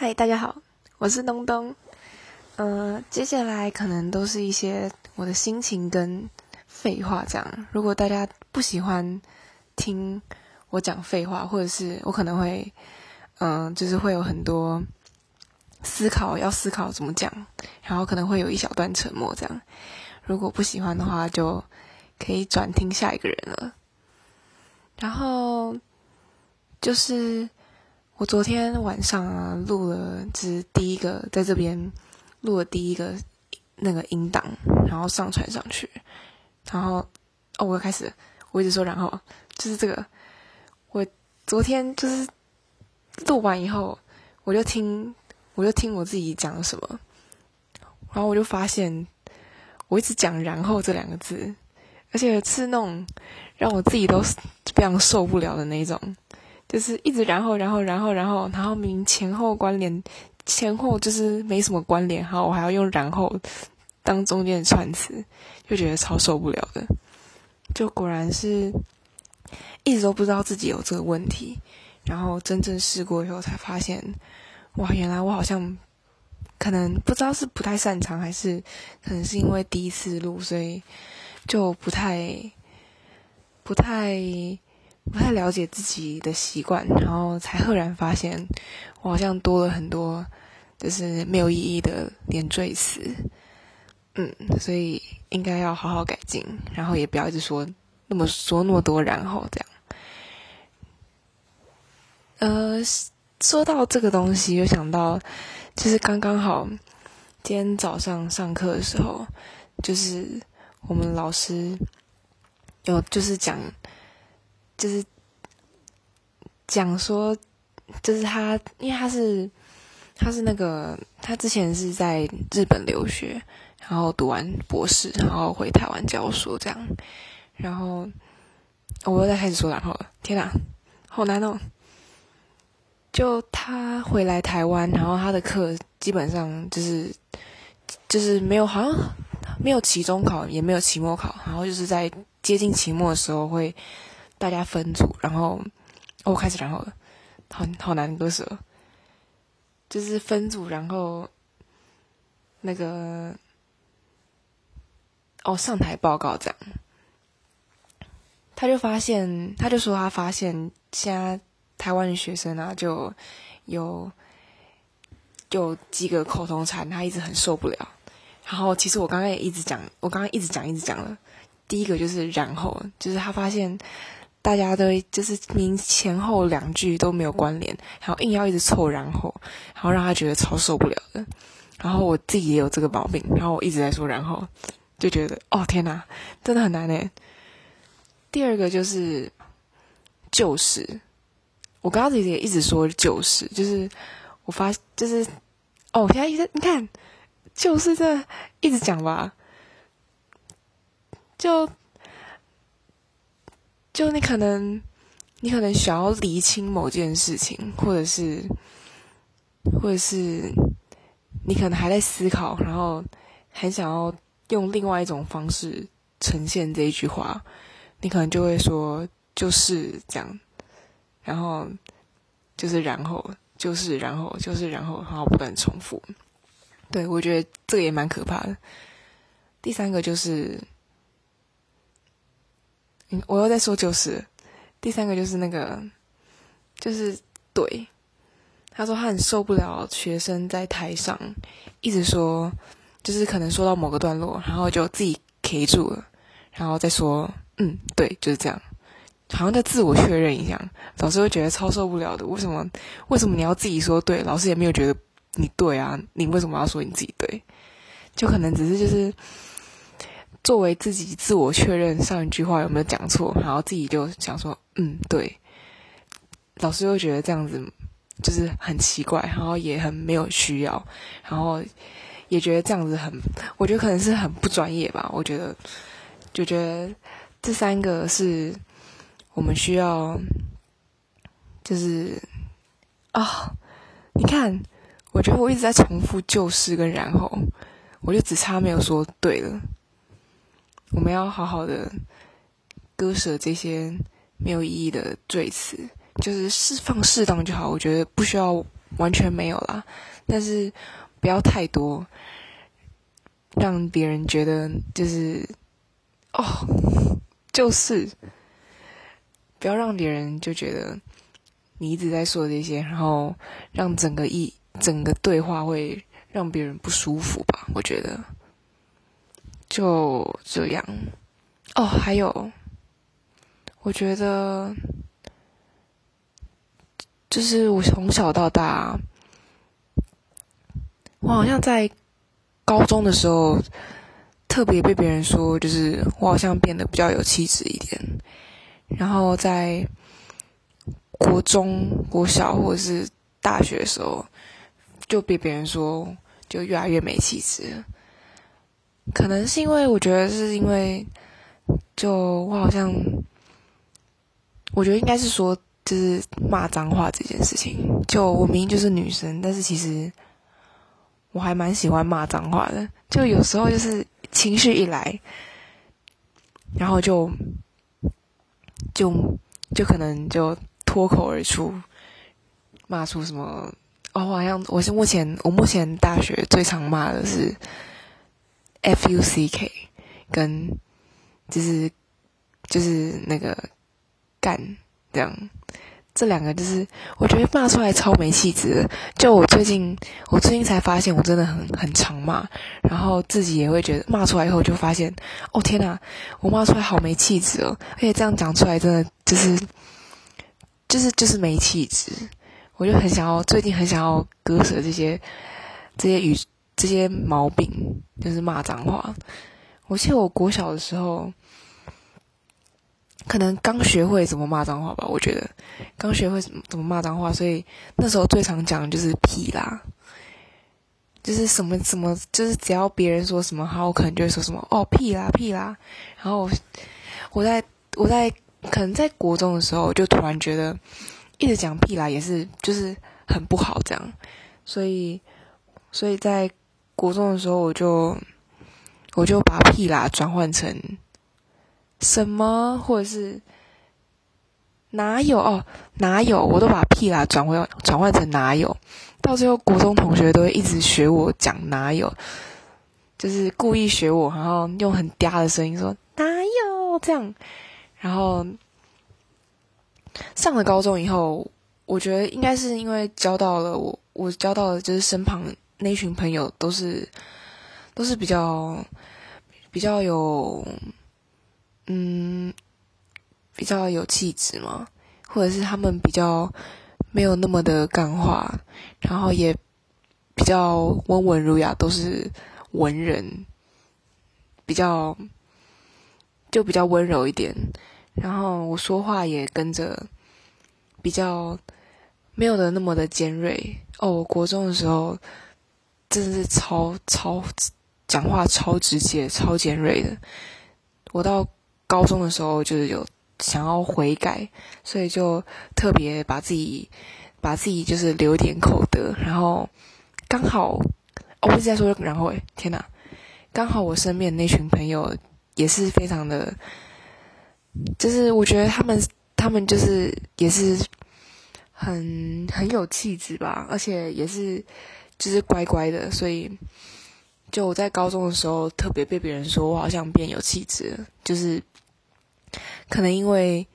嗨，大家好，我是东东。嗯，接下来可能都是一些我的心情跟废话这样。如果大家不喜欢听我讲废话，或者是我可能会，嗯，就是会有很多思考，要思考怎么讲，然后可能会有一小段沉默这样。如果不喜欢的话，就可以转听下一个人了。然后就是。我昨天晚上啊录了，就是第一个在这边录了第一个那个音档，然后上传上去，然后哦，我开始，我一直说然后就是这个，我昨天就是录完以后，我就听，我就听我自己讲什么，然后我就发现我一直讲然后这两个字，而且是那种让我自己都非常受不了的那种。就是一直然后然后然后然后然后明前后关联，前后就是没什么关联，然后我还要用然后当中间的串词，就觉得超受不了的。就果然是一直都不知道自己有这个问题，然后真正试过以后才发现，哇，原来我好像可能不知道是不太擅长，还是可能是因为第一次录，所以就不太不太。不太了解自己的习惯，然后才赫然发现，我好像多了很多就是没有意义的连缀词。嗯，所以应该要好好改进，然后也不要一直说那么说那么多，然后这样。呃，说到这个东西，又想到就是刚刚好，今天早上上课的时候，就是我们老师有就是讲。就是讲说，就是他，因为他是他是那个他之前是在日本留学，然后读完博士，然后回台湾教书这样，然后我又在开始说然后，天哪，好难哦！就他回来台湾，然后他的课基本上就是就是没有，好像没有期中考，也没有期末考，然后就是在接近期末的时候会。大家分组，然后我开始，然后好好难割舍，就是分组，然后那个哦上台报告这样，他就发现，他就说他发现现在台湾的学生啊，就有有几个口头禅，他一直很受不了。然后其实我刚刚也一直讲，我刚刚一直讲一直讲了。第一个就是然后，就是他发现。大家都就是明前后两句都没有关联，然后硬要一直凑，然后，然后让他觉得超受不了的。然后我自己也有这个毛病，然后我一直在说，然后就觉得哦天哪，真的很难诶。第二个就是就是，我刚刚自己也一直说就是，就是我发就是哦，现在一直你看就是这一直讲吧，就。就你可能，你可能想要厘清某件事情，或者是，或者是你可能还在思考，然后很想要用另外一种方式呈现这一句话，你可能就会说就是这样，然后就是然后就是然后就是然后，然后不断重复。对我觉得这个也蛮可怕的。第三个就是。我又在说就是，第三个就是那个，就是怼，他说他很受不了学生在台上一直说，就是可能说到某个段落，然后就自己 K 住了，然后再说嗯对就是这样，好像在自我确认一样，老师会觉得超受不了的。为什么为什么你要自己说对？老师也没有觉得你对啊，你为什么要说你自己对？就可能只是就是。作为自己自我确认上一句话有没有讲错，然后自己就想说，嗯，对。老师又觉得这样子就是很奇怪，然后也很没有需要，然后也觉得这样子很，我觉得可能是很不专业吧。我觉得就觉得这三个是我们需要，就是啊，你看，我觉得我一直在重复就是跟然后，我就只差没有说对了。我们要好好的割舍这些没有意义的赘词，就是释放适当就好。我觉得不需要完全没有啦，但是不要太多，让别人觉得就是哦，就是不要让别人就觉得你一直在说这些，然后让整个一整个对话会让别人不舒服吧？我觉得就这样。哦，还有，我觉得。就是我从小到大，我好像在高中的时候特别被别人说，就是我好像变得比较有气质一点。然后在国中、国小或者是大学的时候，就被别人说就越来越没气质。可能是因为我觉得是因为，就我好像，我觉得应该是说。就是骂脏话这件事情，就我明明就是女生，但是其实我还蛮喜欢骂脏话的。就有时候就是情绪一来，然后就就就可能就脱口而出，骂出什么哦，好像我是目前我目前大学最常骂的是 F U C K，跟就是就是那个干这样。这两个就是我觉得骂出来超没气质。就我最近，我最近才发现我真的很很常骂，然后自己也会觉得骂出来以后就发现，哦天呐，我骂出来好没气质哦！而且这样讲出来真的就是就是就是没气质。我就很想要，最近很想要割舍这些这些语这些毛病，就是骂脏话。我记得我国小的时候。可能刚学会怎么骂脏话吧，我觉得刚学会怎么怎么骂脏话，所以那时候最常讲的就是屁啦，就是什么什么，就是只要别人说什么好，我可能就会说什么哦屁啦屁啦。然后我在我在可能在国中的时候，就突然觉得一直讲屁啦也是就是很不好这样，所以所以在国中的时候，我就我就把屁啦转换成。什么，或者是哪有哦？哪有？我都把屁啦转换转换成哪有？到最后，国中同学都会一直学我讲哪有，就是故意学我，然后用很嗲的声音说哪有这样。然后上了高中以后，我觉得应该是因为交到了我，我交到了就是身旁那群朋友都是都是比较比较有。嗯，比较有气质嘛，或者是他们比较没有那么的干话，然后也比较温文儒雅，都是文人，比较就比较温柔一点。然后我说话也跟着比较没有的那么的尖锐。哦，我国中的时候真的是超超讲话超直接、超尖锐的。我到。高中的时候就是有想要悔改，所以就特别把自己把自己就是留点口德，然后刚好我一直在说然后诶，天哪，刚好我身边的那群朋友也是非常的，就是我觉得他们他们就是也是很很有气质吧，而且也是就是乖乖的，所以就我在高中的时候特别被别人说我好像变有气质，就是。可能因为，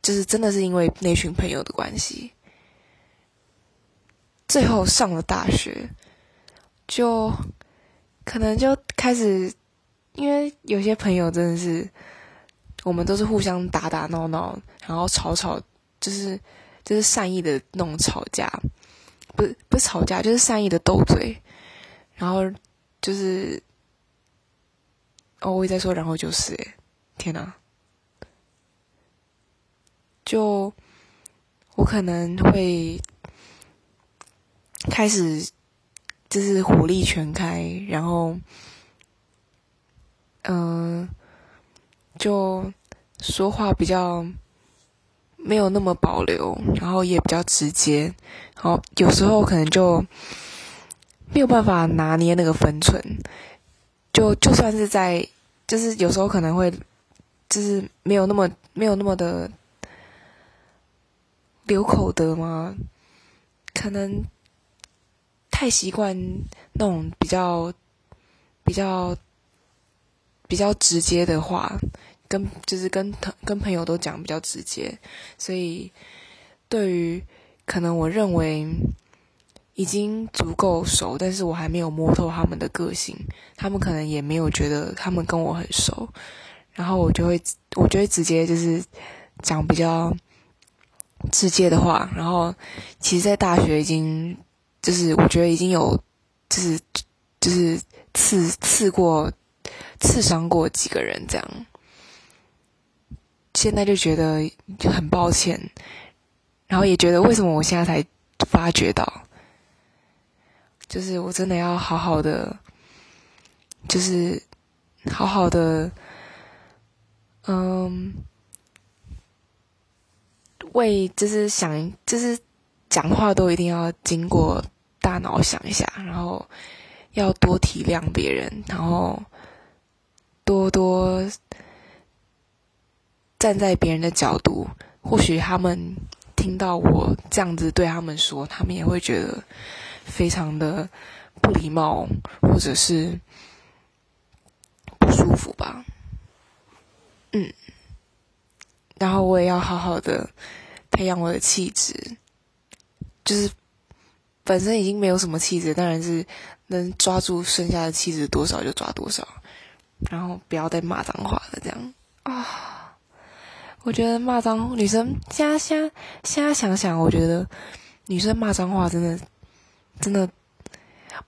就是真的是因为那群朋友的关系，最后上了大学，就可能就开始，因为有些朋友真的是，我们都是互相打打闹闹，然后吵吵，就是就是善意的那种吵架，不不是吵架，就是善意的斗嘴，然后就是，哦，我也在说，然后就是，诶，天哪！就我可能会开始就是火力全开，然后嗯，就说话比较没有那么保留，然后也比较直接，然后有时候可能就没有办法拿捏那个分寸，就就算是在就是有时候可能会就是没有那么没有那么的。留口德吗？可能太习惯那种比较比较比较直接的话，跟就是跟跟朋友都讲比较直接，所以对于可能我认为已经足够熟，但是我还没有摸透他们的个性，他们可能也没有觉得他们跟我很熟，然后我就会我就会直接就是讲比较。直接的话，然后其实，在大学已经就是我觉得已经有就是就是刺刺过刺伤过几个人这样，现在就觉得很抱歉，然后也觉得为什么我现在才发觉到，就是我真的要好好的，就是好好的，嗯。为就是想就是讲话都一定要经过大脑想一下，然后要多体谅别人，然后多多站在别人的角度，或许他们听到我这样子对他们说，他们也会觉得非常的不礼貌，或者是不舒服吧。嗯。然后我也要好好的培养我的气质，就是本身已经没有什么气质，当然是能抓住剩下的气质多少就抓多少，然后不要再骂脏话了。这样啊，我觉得骂脏女生现在现在现在想想，我觉得女生骂脏话真的真的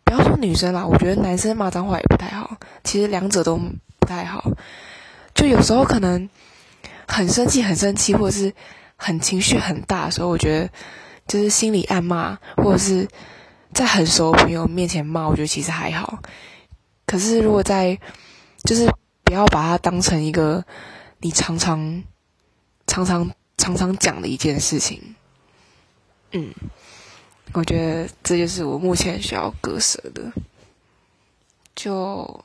不要说女生啦，我觉得男生骂脏话也不太好。其实两者都不太好，就有时候可能。很生气，很生气，或者是很情绪很大的时候，我觉得就是心里暗骂，或者是在很熟的朋友面前骂，我觉得其实还好。可是如果在，就是不要把它当成一个你常常、常常、常常讲的一件事情。嗯，我觉得这就是我目前需要割舍的。就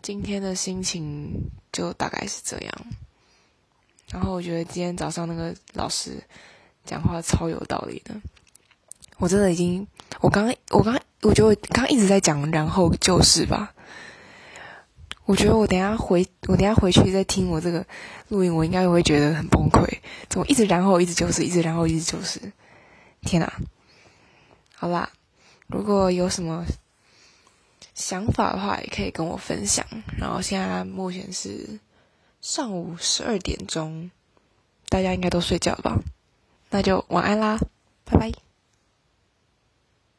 今天的心情，就大概是这样。然后我觉得今天早上那个老师讲话超有道理的，我真的已经，我刚刚我刚我觉得我刚刚一直在讲，然后就是吧，我觉得我等下回我等下回去再听我这个录音，我应该会觉得很崩溃，怎么一直然后一直就是一直然后一直就是，天哪！好啦，如果有什么想法的话，也可以跟我分享。然后现在目前是。上午十二点钟，大家应该都睡觉了吧？那就晚安啦，拜拜。